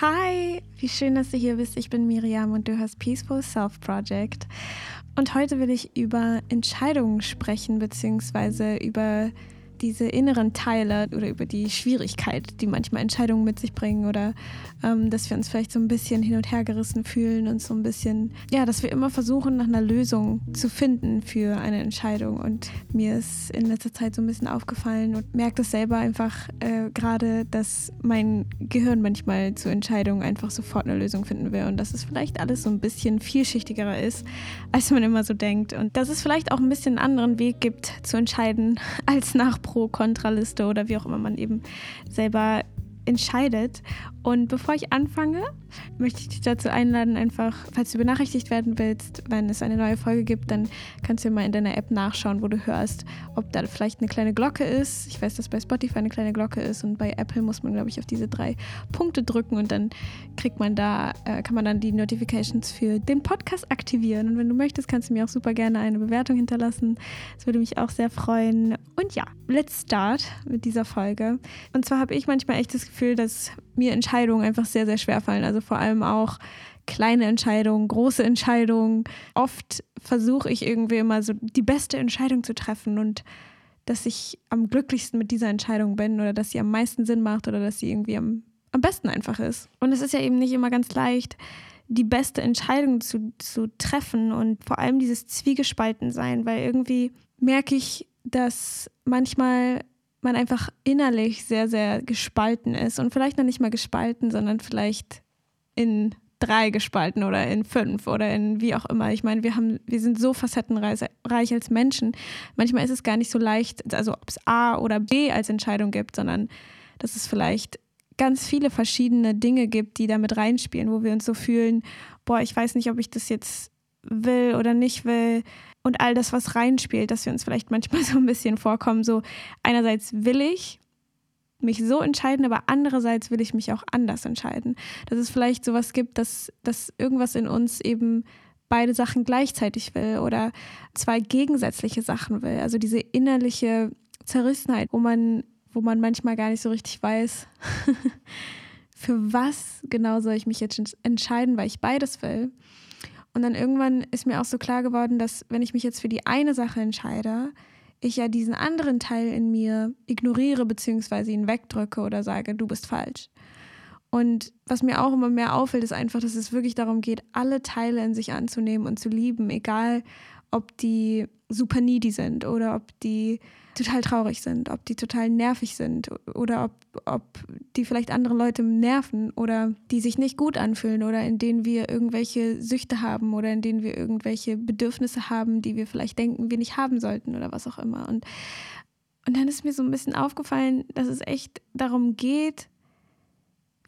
Hi, wie schön, dass du hier bist. Ich bin Miriam und du hörst Peaceful Self Project. Und heute will ich über Entscheidungen sprechen, beziehungsweise über diese inneren Teile oder über die Schwierigkeit, die manchmal Entscheidungen mit sich bringen oder ähm, dass wir uns vielleicht so ein bisschen hin und her gerissen fühlen und so ein bisschen, ja, dass wir immer versuchen, nach einer Lösung zu finden für eine Entscheidung. Und mir ist in letzter Zeit so ein bisschen aufgefallen und merkt es selber einfach äh, gerade, dass mein Gehirn manchmal zu Entscheidungen einfach sofort eine Lösung finden will und dass es vielleicht alles so ein bisschen vielschichtiger ist, als man immer so denkt. Und dass es vielleicht auch ein bisschen einen anderen Weg gibt zu entscheiden als nach Pro-Kontra-Liste oder wie auch immer man eben selber entscheidet. Und bevor ich anfange, möchte ich dich dazu einladen, einfach, falls du benachrichtigt werden willst, wenn es eine neue Folge gibt, dann kannst du mal in deiner App nachschauen, wo du hörst, ob da vielleicht eine kleine Glocke ist. Ich weiß, dass bei Spotify eine kleine Glocke ist und bei Apple muss man, glaube ich, auf diese drei Punkte drücken und dann kriegt man da, äh, kann man dann die Notifications für den Podcast aktivieren. Und wenn du möchtest, kannst du mir auch super gerne eine Bewertung hinterlassen. Das würde mich auch sehr freuen. Und ja, let's start mit dieser Folge. Und zwar habe ich manchmal echt das Gefühl, dass mir Entscheidungen einfach sehr, sehr schwer fallen. Also vor allem auch kleine Entscheidungen, große Entscheidungen. Oft versuche ich irgendwie immer so die beste Entscheidung zu treffen und dass ich am glücklichsten mit dieser Entscheidung bin oder dass sie am meisten Sinn macht oder dass sie irgendwie am, am besten einfach ist. Und es ist ja eben nicht immer ganz leicht, die beste Entscheidung zu, zu treffen und vor allem dieses Zwiegespalten sein, weil irgendwie merke ich, dass manchmal man einfach innerlich sehr, sehr gespalten ist. Und vielleicht noch nicht mal gespalten, sondern vielleicht in drei gespalten oder in fünf oder in wie auch immer. Ich meine, wir haben, wir sind so facettenreich als Menschen. Manchmal ist es gar nicht so leicht, also ob es A oder B als Entscheidung gibt, sondern dass es vielleicht ganz viele verschiedene Dinge gibt, die damit reinspielen, wo wir uns so fühlen, boah, ich weiß nicht, ob ich das jetzt will oder nicht will und all das, was reinspielt, dass wir uns vielleicht manchmal so ein bisschen vorkommen, so einerseits will ich mich so entscheiden, aber andererseits will ich mich auch anders entscheiden. Dass es vielleicht sowas gibt, dass, dass irgendwas in uns eben beide Sachen gleichzeitig will oder zwei gegensätzliche Sachen will. Also diese innerliche Zerrissenheit, wo man, wo man manchmal gar nicht so richtig weiß, für was genau soll ich mich jetzt entscheiden, weil ich beides will. Und dann irgendwann ist mir auch so klar geworden, dass wenn ich mich jetzt für die eine Sache entscheide, ich ja diesen anderen Teil in mir ignoriere bzw. ihn wegdrücke oder sage, du bist falsch. Und was mir auch immer mehr auffällt, ist einfach, dass es wirklich darum geht, alle Teile in sich anzunehmen und zu lieben, egal ob die super needy sind oder ob die total traurig sind, ob die total nervig sind oder ob, ob die vielleicht andere Leute nerven oder die sich nicht gut anfühlen oder in denen wir irgendwelche Süchte haben oder in denen wir irgendwelche Bedürfnisse haben, die wir vielleicht denken, wir nicht haben sollten oder was auch immer. Und, und dann ist mir so ein bisschen aufgefallen, dass es echt darum geht,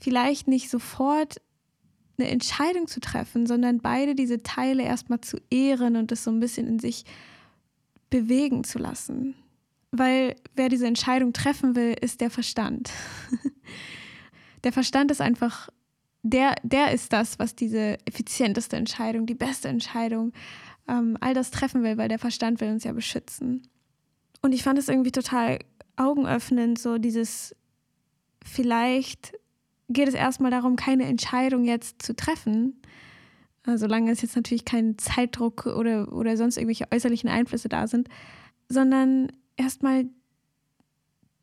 vielleicht nicht sofort eine Entscheidung zu treffen, sondern beide diese Teile erstmal zu ehren und das so ein bisschen in sich bewegen zu lassen. Weil wer diese Entscheidung treffen will, ist der Verstand. der Verstand ist einfach, der, der ist das, was diese effizienteste Entscheidung, die beste Entscheidung, ähm, all das treffen will, weil der Verstand will uns ja beschützen. Und ich fand es irgendwie total augenöffnend, so dieses, vielleicht geht es erstmal darum, keine Entscheidung jetzt zu treffen, solange es jetzt natürlich kein Zeitdruck oder, oder sonst irgendwelche äußerlichen Einflüsse da sind, sondern erstmal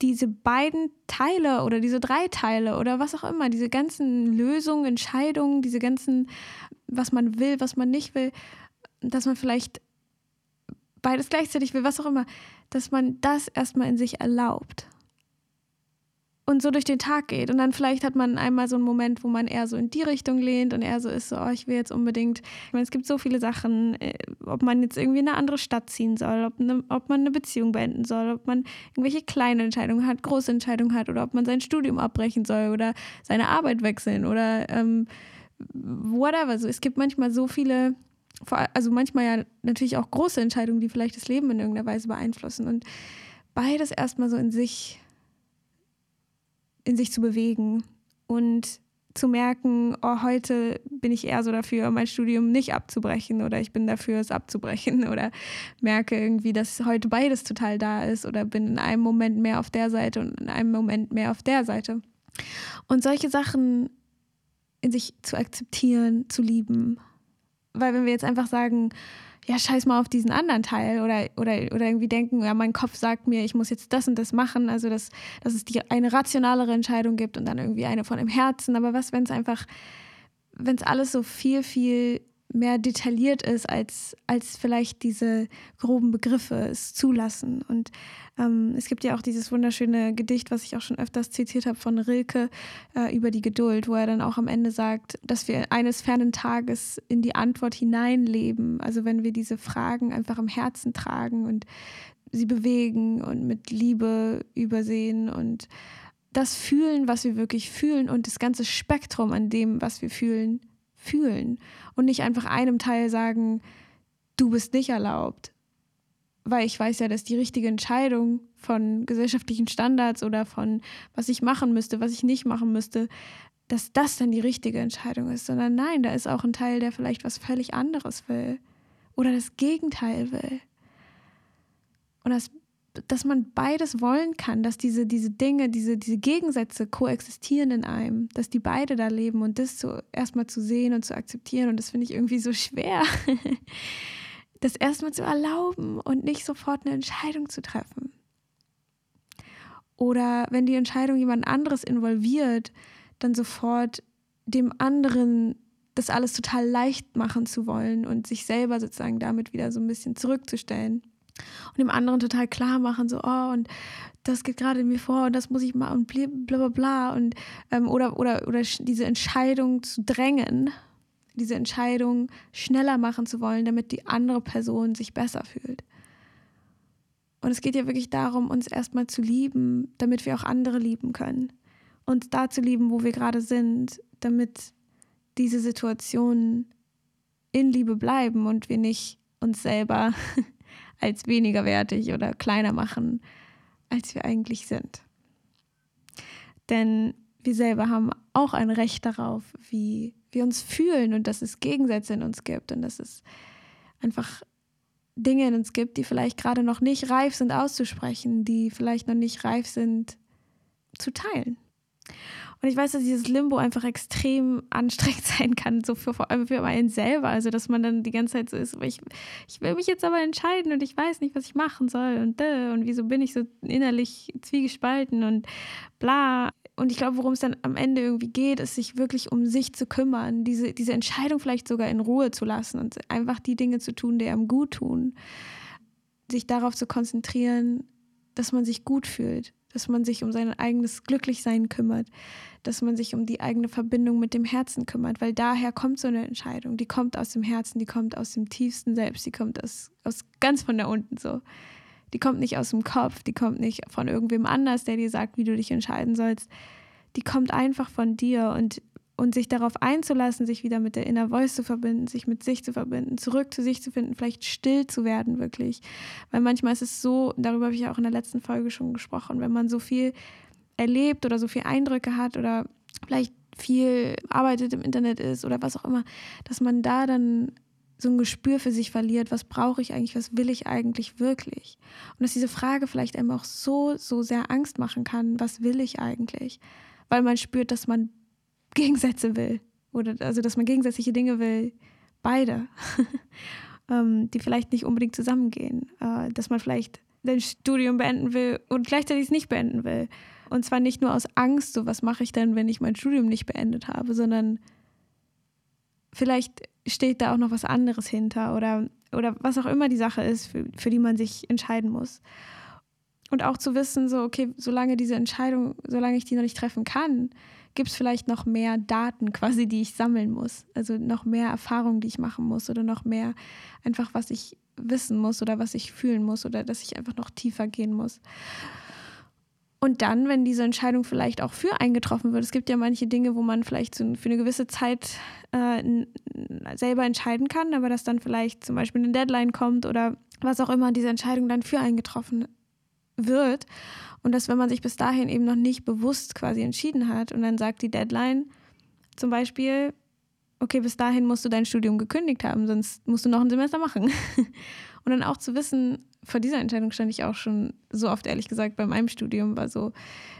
diese beiden Teile oder diese drei Teile oder was auch immer, diese ganzen Lösungen, Entscheidungen, diese ganzen, was man will, was man nicht will, dass man vielleicht beides gleichzeitig will, was auch immer, dass man das erstmal in sich erlaubt und so durch den Tag geht. Und dann vielleicht hat man einmal so einen Moment, wo man eher so in die Richtung lehnt und eher so ist, so, oh, ich will jetzt unbedingt. Ich meine, es gibt so viele Sachen, äh, ob man jetzt irgendwie in eine andere Stadt ziehen soll, ob, eine, ob man eine Beziehung beenden soll, ob man irgendwelche kleine Entscheidungen hat, große Entscheidungen hat oder ob man sein Studium abbrechen soll oder seine Arbeit wechseln oder ähm, whatever. Also es gibt manchmal so viele, also manchmal ja natürlich auch große Entscheidungen, die vielleicht das Leben in irgendeiner Weise beeinflussen. Und beides erstmal so in sich in sich zu bewegen und zu merken, oh, heute bin ich eher so dafür, mein Studium nicht abzubrechen oder ich bin dafür, es abzubrechen oder merke irgendwie, dass heute beides total da ist oder bin in einem Moment mehr auf der Seite und in einem Moment mehr auf der Seite. Und solche Sachen in sich zu akzeptieren, zu lieben. Weil wenn wir jetzt einfach sagen, ja, scheiß mal auf diesen anderen Teil oder, oder, oder irgendwie denken, ja, mein Kopf sagt mir, ich muss jetzt das und das machen, also dass, dass es die, eine rationalere Entscheidung gibt und dann irgendwie eine von dem Herzen. Aber was, wenn es einfach, wenn es alles so viel, viel mehr detailliert ist, als, als vielleicht diese groben Begriffe es zulassen. Und ähm, es gibt ja auch dieses wunderschöne Gedicht, was ich auch schon öfters zitiert habe von Rilke äh, über die Geduld, wo er dann auch am Ende sagt, dass wir eines fernen Tages in die Antwort hineinleben. Also wenn wir diese Fragen einfach im Herzen tragen und sie bewegen und mit Liebe übersehen und das fühlen, was wir wirklich fühlen und das ganze Spektrum an dem, was wir fühlen, fühlen und nicht einfach einem Teil sagen, du bist nicht erlaubt. Weil ich weiß ja, dass die richtige Entscheidung von gesellschaftlichen Standards oder von was ich machen müsste, was ich nicht machen müsste, dass das dann die richtige Entscheidung ist, sondern nein, da ist auch ein Teil, der vielleicht was völlig anderes will oder das Gegenteil will. Und das dass man beides wollen kann, dass diese, diese Dinge, diese, diese Gegensätze koexistieren in einem, dass die beide da leben und das so erstmal zu sehen und zu akzeptieren. Und das finde ich irgendwie so schwer, das erstmal zu erlauben und nicht sofort eine Entscheidung zu treffen. Oder wenn die Entscheidung jemand anderes involviert, dann sofort dem anderen das alles total leicht machen zu wollen und sich selber sozusagen damit wieder so ein bisschen zurückzustellen und dem anderen total klar machen, so, oh, und das geht gerade in mir vor und das muss ich mal und bla bla bla und ähm, oder, oder, oder diese Entscheidung zu drängen, diese Entscheidung schneller machen zu wollen, damit die andere Person sich besser fühlt. Und es geht ja wirklich darum, uns erstmal zu lieben, damit wir auch andere lieben können. Und da zu lieben, wo wir gerade sind, damit diese Situationen in Liebe bleiben und wir nicht uns selber als weniger wertig oder kleiner machen, als wir eigentlich sind. Denn wir selber haben auch ein Recht darauf, wie wir uns fühlen und dass es Gegensätze in uns gibt und dass es einfach Dinge in uns gibt, die vielleicht gerade noch nicht reif sind auszusprechen, die vielleicht noch nicht reif sind zu teilen. Und ich weiß, dass dieses Limbo einfach extrem anstrengend sein kann, so für, vor allem für einen selber. Also, dass man dann die ganze Zeit so ist, ich, ich will mich jetzt aber entscheiden und ich weiß nicht, was ich machen soll und äh, und wieso bin ich so innerlich zwiegespalten und bla. Und ich glaube, worum es dann am Ende irgendwie geht, ist, sich wirklich um sich zu kümmern, diese, diese Entscheidung vielleicht sogar in Ruhe zu lassen und einfach die Dinge zu tun, die einem gut tun. Sich darauf zu konzentrieren, dass man sich gut fühlt, dass man sich um sein eigenes Glücklichsein kümmert, dass man sich um die eigene Verbindung mit dem Herzen kümmert, weil daher kommt so eine Entscheidung. Die kommt aus dem Herzen, die kommt aus dem tiefsten Selbst, die kommt aus, aus ganz von da unten so. Die kommt nicht aus dem Kopf, die kommt nicht von irgendwem anders, der dir sagt, wie du dich entscheiden sollst. Die kommt einfach von dir und und sich darauf einzulassen, sich wieder mit der Inner Voice zu verbinden, sich mit sich zu verbinden, zurück zu sich zu finden, vielleicht still zu werden wirklich. Weil manchmal ist es so, darüber habe ich ja auch in der letzten Folge schon gesprochen, wenn man so viel erlebt oder so viel Eindrücke hat oder vielleicht viel arbeitet im Internet ist oder was auch immer, dass man da dann so ein Gespür für sich verliert, was brauche ich eigentlich, was will ich eigentlich wirklich? Und dass diese Frage vielleicht einem auch so, so sehr Angst machen kann, was will ich eigentlich? Weil man spürt, dass man Gegensätze will. Oder also, dass man gegensätzliche Dinge will. Beide. ähm, die vielleicht nicht unbedingt zusammengehen. Äh, dass man vielleicht sein Studium beenden will und gleichzeitig es nicht beenden will. Und zwar nicht nur aus Angst, so was mache ich denn, wenn ich mein Studium nicht beendet habe, sondern vielleicht steht da auch noch was anderes hinter oder, oder was auch immer die Sache ist, für, für die man sich entscheiden muss. Und auch zu wissen, so, okay, solange diese Entscheidung, solange ich die noch nicht treffen kann, gibt es vielleicht noch mehr Daten quasi, die ich sammeln muss. Also noch mehr Erfahrungen, die ich machen muss oder noch mehr einfach, was ich wissen muss oder was ich fühlen muss oder dass ich einfach noch tiefer gehen muss. Und dann, wenn diese Entscheidung vielleicht auch für eingetroffen wird, es gibt ja manche Dinge, wo man vielleicht für eine gewisse Zeit äh, selber entscheiden kann, aber dass dann vielleicht zum Beispiel eine Deadline kommt oder was auch immer, diese Entscheidung dann für eingetroffen wird und dass, wenn man sich bis dahin eben noch nicht bewusst quasi entschieden hat und dann sagt die Deadline zum Beispiel, okay, bis dahin musst du dein Studium gekündigt haben, sonst musst du noch ein Semester machen. und dann auch zu wissen, vor dieser Entscheidung stand ich auch schon so oft, ehrlich gesagt, bei meinem Studium war so,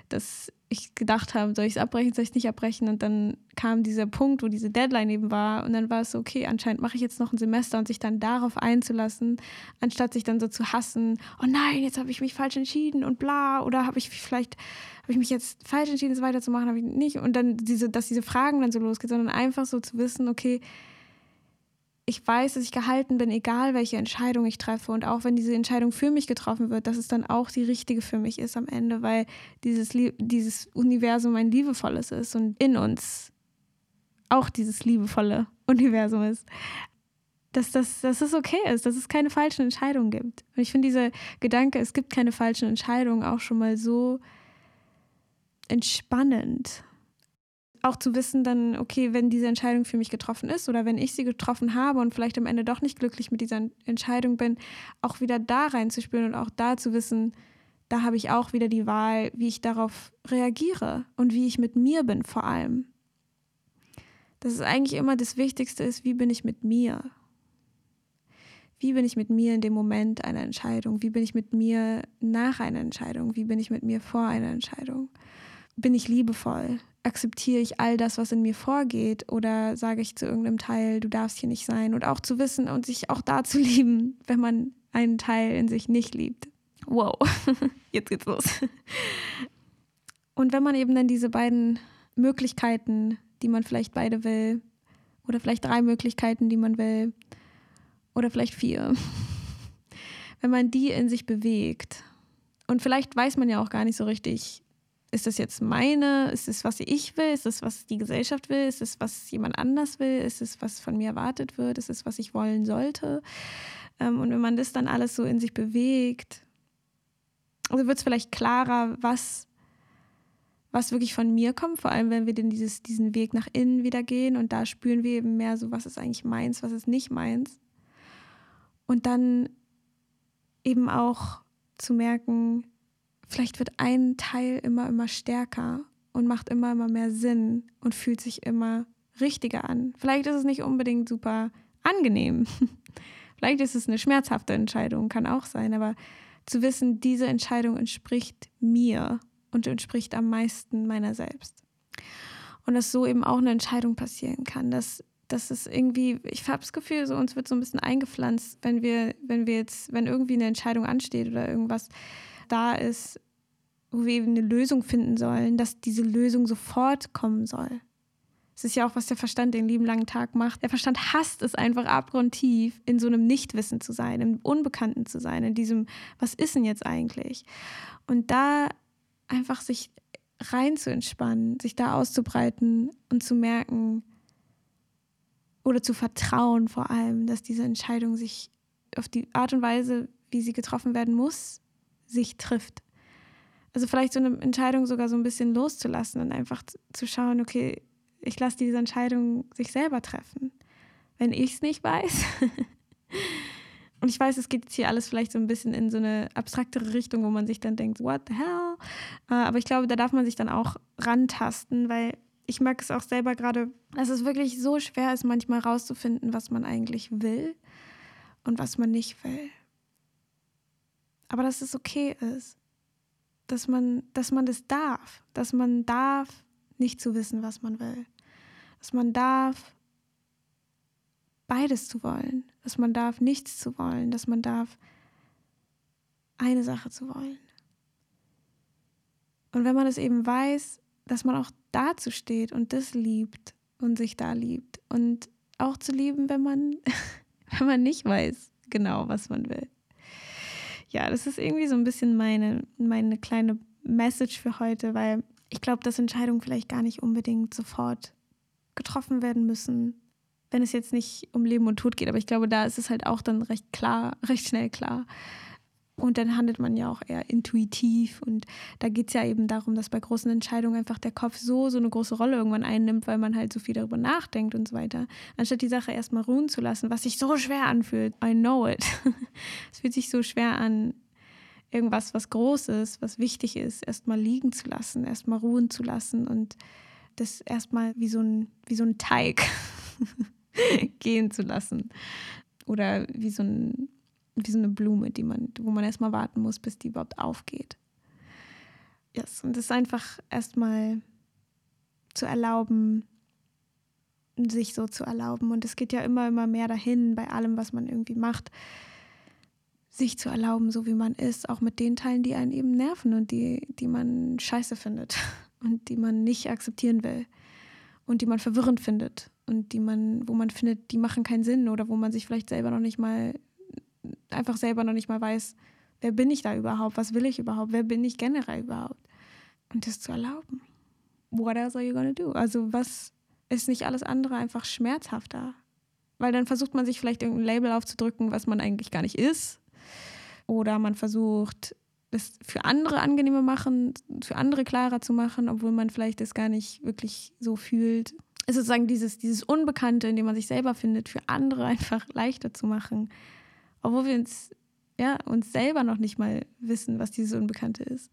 dass ich gedacht habe, soll ich es abbrechen, soll ich es nicht abbrechen? Und dann kam dieser Punkt, wo diese Deadline eben war. Und dann war es so, okay, anscheinend mache ich jetzt noch ein Semester und sich dann darauf einzulassen, anstatt sich dann so zu hassen, oh nein, jetzt habe ich mich falsch entschieden und bla, oder habe ich vielleicht, habe ich mich jetzt falsch entschieden, es weiterzumachen, habe ich nicht. Und dann diese, dass diese Fragen dann so losgehen, sondern einfach so zu wissen, okay, ich weiß, dass ich gehalten bin, egal welche Entscheidung ich treffe. Und auch wenn diese Entscheidung für mich getroffen wird, dass es dann auch die richtige für mich ist am Ende, weil dieses, dieses Universum ein liebevolles ist und in uns auch dieses liebevolle Universum ist. Dass, das, dass es okay ist, dass es keine falschen Entscheidungen gibt. Und ich finde dieser Gedanke, es gibt keine falschen Entscheidungen, auch schon mal so entspannend auch zu wissen dann, okay, wenn diese Entscheidung für mich getroffen ist oder wenn ich sie getroffen habe und vielleicht am Ende doch nicht glücklich mit dieser Entscheidung bin, auch wieder da reinzuspüren und auch da zu wissen, da habe ich auch wieder die Wahl, wie ich darauf reagiere und wie ich mit mir bin vor allem. Dass es eigentlich immer das Wichtigste ist, wie bin ich mit mir? Wie bin ich mit mir in dem Moment einer Entscheidung? Wie bin ich mit mir nach einer Entscheidung? Wie bin ich mit mir vor einer Entscheidung? Bin ich liebevoll? akzeptiere ich all das, was in mir vorgeht oder sage ich zu irgendeinem Teil, du darfst hier nicht sein und auch zu wissen und sich auch da zu lieben, wenn man einen Teil in sich nicht liebt. Wow, jetzt geht's los. Und wenn man eben dann diese beiden Möglichkeiten, die man vielleicht beide will, oder vielleicht drei Möglichkeiten, die man will, oder vielleicht vier, wenn man die in sich bewegt, und vielleicht weiß man ja auch gar nicht so richtig, ist das jetzt meine, ist es, was ich will, ist es, was die Gesellschaft will, ist es, was jemand anders will, ist es, was von mir erwartet wird, ist es, was ich wollen sollte. Ähm, und wenn man das dann alles so in sich bewegt, also wird es vielleicht klarer, was, was wirklich von mir kommt, vor allem wenn wir den dieses, diesen Weg nach innen wieder gehen und da spüren wir eben mehr so, was ist eigentlich meins, was ist nicht meins. Und dann eben auch zu merken, vielleicht wird ein Teil immer, immer stärker und macht immer, immer mehr Sinn und fühlt sich immer richtiger an. Vielleicht ist es nicht unbedingt super angenehm. vielleicht ist es eine schmerzhafte Entscheidung, kann auch sein, aber zu wissen, diese Entscheidung entspricht mir und entspricht am meisten meiner selbst. Und dass so eben auch eine Entscheidung passieren kann, dass dass es irgendwie, ich habe das Gefühl, so uns wird so ein bisschen eingepflanzt, wenn wir, wenn wir jetzt, wenn irgendwie eine Entscheidung ansteht oder irgendwas, da ist, wo wir eben eine Lösung finden sollen, dass diese Lösung sofort kommen soll. Es ist ja auch, was der Verstand den lieben langen Tag macht. Der Verstand hasst es einfach abgrundtief, in so einem Nichtwissen zu sein, im Unbekannten zu sein, in diesem, was ist denn jetzt eigentlich? Und da einfach sich rein zu entspannen, sich da auszubreiten und zu merken oder zu vertrauen vor allem, dass diese Entscheidung sich auf die Art und Weise, wie sie getroffen werden muss, sich trifft. Also vielleicht so eine Entscheidung sogar so ein bisschen loszulassen und einfach zu schauen, okay, ich lasse diese Entscheidung sich selber treffen. Wenn ich es nicht weiß. und ich weiß, es geht jetzt hier alles vielleicht so ein bisschen in so eine abstraktere Richtung, wo man sich dann denkt, what the hell? Äh, aber ich glaube, da darf man sich dann auch rantasten, weil ich merke es auch selber gerade, dass es wirklich so schwer ist, manchmal rauszufinden, was man eigentlich will und was man nicht will aber dass es okay ist, dass man, dass man das darf, dass man darf, nicht zu wissen, was man will, dass man darf, beides zu wollen, dass man darf, nichts zu wollen, dass man darf, eine Sache zu wollen. Und wenn man es eben weiß, dass man auch dazu steht und das liebt und sich da liebt. Und auch zu lieben, wenn man, wenn man nicht weiß genau, was man will ja, das ist irgendwie so ein bisschen meine, meine kleine Message für heute, weil ich glaube, dass Entscheidungen vielleicht gar nicht unbedingt sofort getroffen werden müssen, wenn es jetzt nicht um Leben und Tod geht. Aber ich glaube, da ist es halt auch dann recht klar, recht schnell klar, und dann handelt man ja auch eher intuitiv. Und da geht es ja eben darum, dass bei großen Entscheidungen einfach der Kopf so, so eine große Rolle irgendwann einnimmt, weil man halt so viel darüber nachdenkt und so weiter. Anstatt die Sache erstmal ruhen zu lassen, was sich so schwer anfühlt. I know it. es fühlt sich so schwer an, irgendwas, was groß ist, was wichtig ist, erstmal liegen zu lassen, erstmal ruhen zu lassen und das erstmal wie so ein, wie so ein Teig gehen zu lassen. Oder wie so ein wie so eine Blume, die man, wo man erstmal warten muss, bis die überhaupt aufgeht. Yes. Und es ist einfach erstmal zu erlauben, sich so zu erlauben. Und es geht ja immer, immer mehr dahin bei allem, was man irgendwie macht, sich zu erlauben, so wie man ist, auch mit den Teilen, die einen eben nerven und die, die man scheiße findet und die man nicht akzeptieren will und die man verwirrend findet und die man, wo man findet, die machen keinen Sinn oder wo man sich vielleicht selber noch nicht mal, einfach selber noch nicht mal weiß, wer bin ich da überhaupt, was will ich überhaupt, wer bin ich generell überhaupt. Und das zu erlauben. What else are you gonna do? Also was ist nicht alles andere einfach schmerzhafter? Weil dann versucht man sich vielleicht irgendein Label aufzudrücken, was man eigentlich gar nicht ist. Oder man versucht, es für andere angenehmer machen, für andere klarer zu machen, obwohl man vielleicht das gar nicht wirklich so fühlt. Es ist sozusagen dieses, dieses Unbekannte, in dem man sich selber findet, für andere einfach leichter zu machen. Obwohl wir uns, ja, uns selber noch nicht mal wissen, was dieses Unbekannte ist.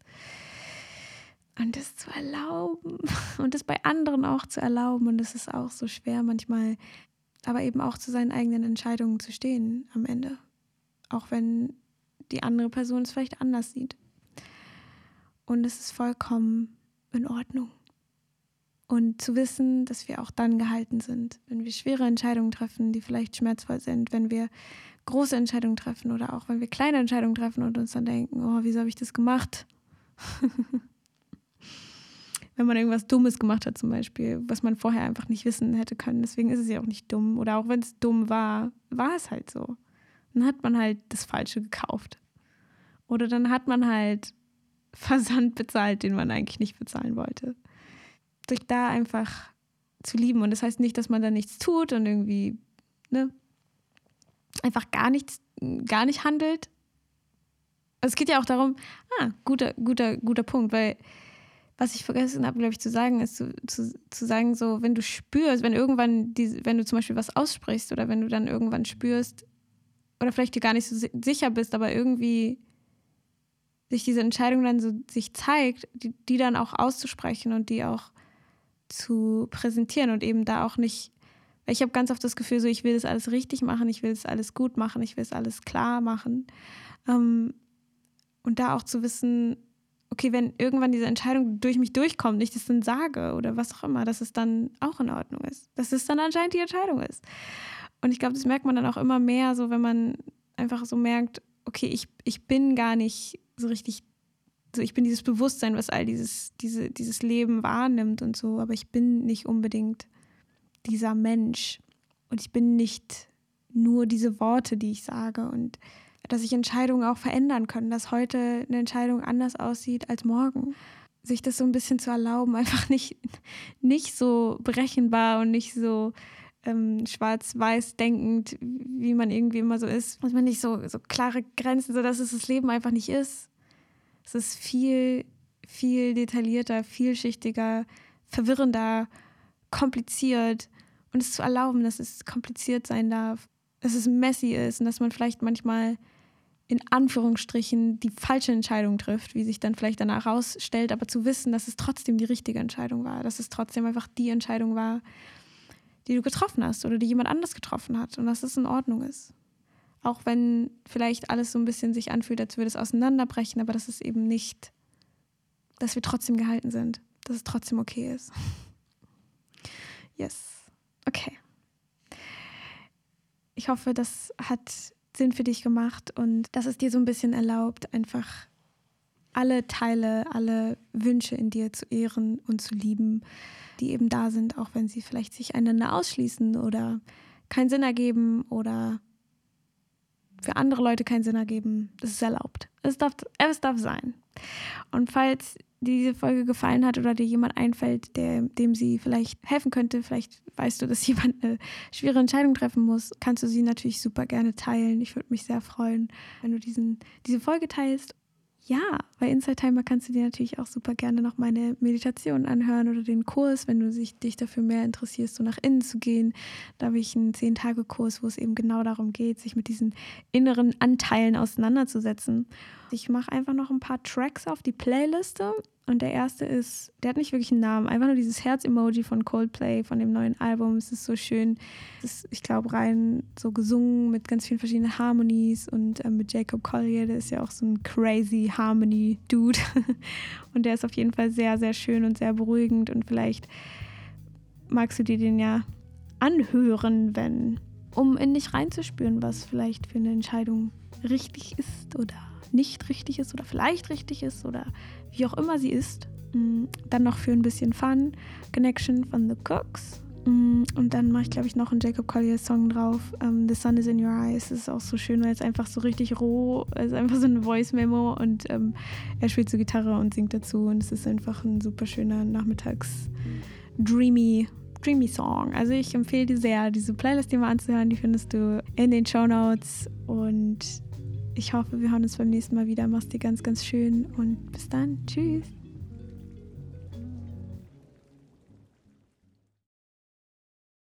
Und das zu erlauben und das bei anderen auch zu erlauben. Und das ist auch so schwer manchmal, aber eben auch zu seinen eigenen Entscheidungen zu stehen am Ende. Auch wenn die andere Person es vielleicht anders sieht. Und es ist vollkommen in Ordnung. Und zu wissen, dass wir auch dann gehalten sind, wenn wir schwere Entscheidungen treffen, die vielleicht schmerzvoll sind, wenn wir große Entscheidungen treffen oder auch wenn wir kleine Entscheidungen treffen und uns dann denken, oh, wieso habe ich das gemacht? wenn man irgendwas Dummes gemacht hat zum Beispiel, was man vorher einfach nicht wissen hätte können. Deswegen ist es ja auch nicht dumm. Oder auch wenn es dumm war, war es halt so. Dann hat man halt das Falsche gekauft. Oder dann hat man halt Versand bezahlt, den man eigentlich nicht bezahlen wollte. Sich da einfach zu lieben. Und das heißt nicht, dass man da nichts tut und irgendwie, ne, einfach gar nichts, gar nicht handelt. Es geht ja auch darum, ah, guter, guter, guter Punkt, weil was ich vergessen habe, glaube ich, zu sagen, ist zu, zu, zu sagen, so, wenn du spürst, wenn irgendwann, die, wenn du zum Beispiel was aussprichst oder wenn du dann irgendwann spürst, oder vielleicht dir gar nicht so sicher bist, aber irgendwie sich diese Entscheidung dann so sich zeigt, die, die dann auch auszusprechen und die auch zu präsentieren und eben da auch nicht, ich habe ganz oft das Gefühl, so ich will das alles richtig machen, ich will das alles gut machen, ich will es alles klar machen. Ähm, und da auch zu wissen, okay, wenn irgendwann diese Entscheidung durch mich durchkommt, ich das dann sage oder was auch immer, dass es dann auch in Ordnung ist. Dass es dann anscheinend die Entscheidung ist. Und ich glaube, das merkt man dann auch immer mehr, so wenn man einfach so merkt, okay, ich, ich bin gar nicht so richtig, so ich bin dieses Bewusstsein, was all dieses, diese, dieses Leben wahrnimmt und so, aber ich bin nicht unbedingt dieser Mensch. Und ich bin nicht nur diese Worte, die ich sage. Und dass sich Entscheidungen auch verändern können, dass heute eine Entscheidung anders aussieht als morgen. Sich das so ein bisschen zu erlauben, einfach nicht, nicht so berechenbar und nicht so ähm, schwarz-weiß denkend, wie man irgendwie immer so ist. Dass man nicht so, so klare Grenzen, so dass es das Leben einfach nicht ist. Es ist viel, viel detaillierter, vielschichtiger, verwirrender, kompliziert. Und es zu erlauben, dass es kompliziert sein darf, dass es messy ist und dass man vielleicht manchmal in Anführungsstrichen die falsche Entscheidung trifft, wie sich dann vielleicht danach herausstellt, aber zu wissen, dass es trotzdem die richtige Entscheidung war, dass es trotzdem einfach die Entscheidung war, die du getroffen hast oder die jemand anders getroffen hat und dass es in Ordnung ist. Auch wenn vielleicht alles so ein bisschen sich anfühlt, als würde es auseinanderbrechen, aber dass es eben nicht, dass wir trotzdem gehalten sind, dass es trotzdem okay ist. Yes. Okay. Ich hoffe, das hat Sinn für dich gemacht und dass es dir so ein bisschen erlaubt, einfach alle Teile, alle Wünsche in dir zu ehren und zu lieben, die eben da sind, auch wenn sie vielleicht sich einander ausschließen oder keinen Sinn ergeben oder für andere Leute keinen Sinn ergeben. Das ist erlaubt. Es darf, es darf sein. Und falls diese Folge gefallen hat oder dir jemand einfällt, der, dem sie vielleicht helfen könnte, vielleicht weißt du, dass jemand eine schwere Entscheidung treffen muss, kannst du sie natürlich super gerne teilen. Ich würde mich sehr freuen, wenn du diesen, diese Folge teilst. Ja, bei Inside Timer kannst du dir natürlich auch super gerne noch meine Meditation anhören oder den Kurs, wenn du dich dafür mehr interessierst, so nach innen zu gehen. Da habe ich einen Zehn-Tage-Kurs, wo es eben genau darum geht, sich mit diesen inneren Anteilen auseinanderzusetzen. Ich mache einfach noch ein paar Tracks auf die Playliste. Und der erste ist, der hat nicht wirklich einen Namen, einfach nur dieses Herz-Emoji von Coldplay, von dem neuen Album. Es ist so schön. Es ist, ich glaube, rein so gesungen mit ganz vielen verschiedenen Harmonies und äh, mit Jacob Collier, der ist ja auch so ein crazy Harmony-Dude. und der ist auf jeden Fall sehr, sehr schön und sehr beruhigend. Und vielleicht magst du dir den ja anhören, wenn, um in dich reinzuspüren, was vielleicht für eine Entscheidung richtig ist oder nicht richtig ist oder vielleicht richtig ist oder wie auch immer sie ist. Mm, dann noch für ein bisschen Fun, Connection von The Cooks. Mm, und dann mache ich, glaube ich, noch einen Jacob Collier Song drauf. Um, ähm, The Sun is in Your Eyes. Das ist auch so schön, weil es einfach so richtig roh ist. einfach so eine Voice-Memo und um, ähm, er spielt so Gitarre und singt dazu. Und es ist einfach ein super schöner Nachmittags-Dreamy Dreamy Song. Also ich empfehle dir sehr, diese Playlist dir mal anzuhören. Die findest du in den Show Notes. Und ich hoffe, wir hören uns beim nächsten Mal wieder. Mach's dir ganz, ganz schön und bis dann. Tschüss.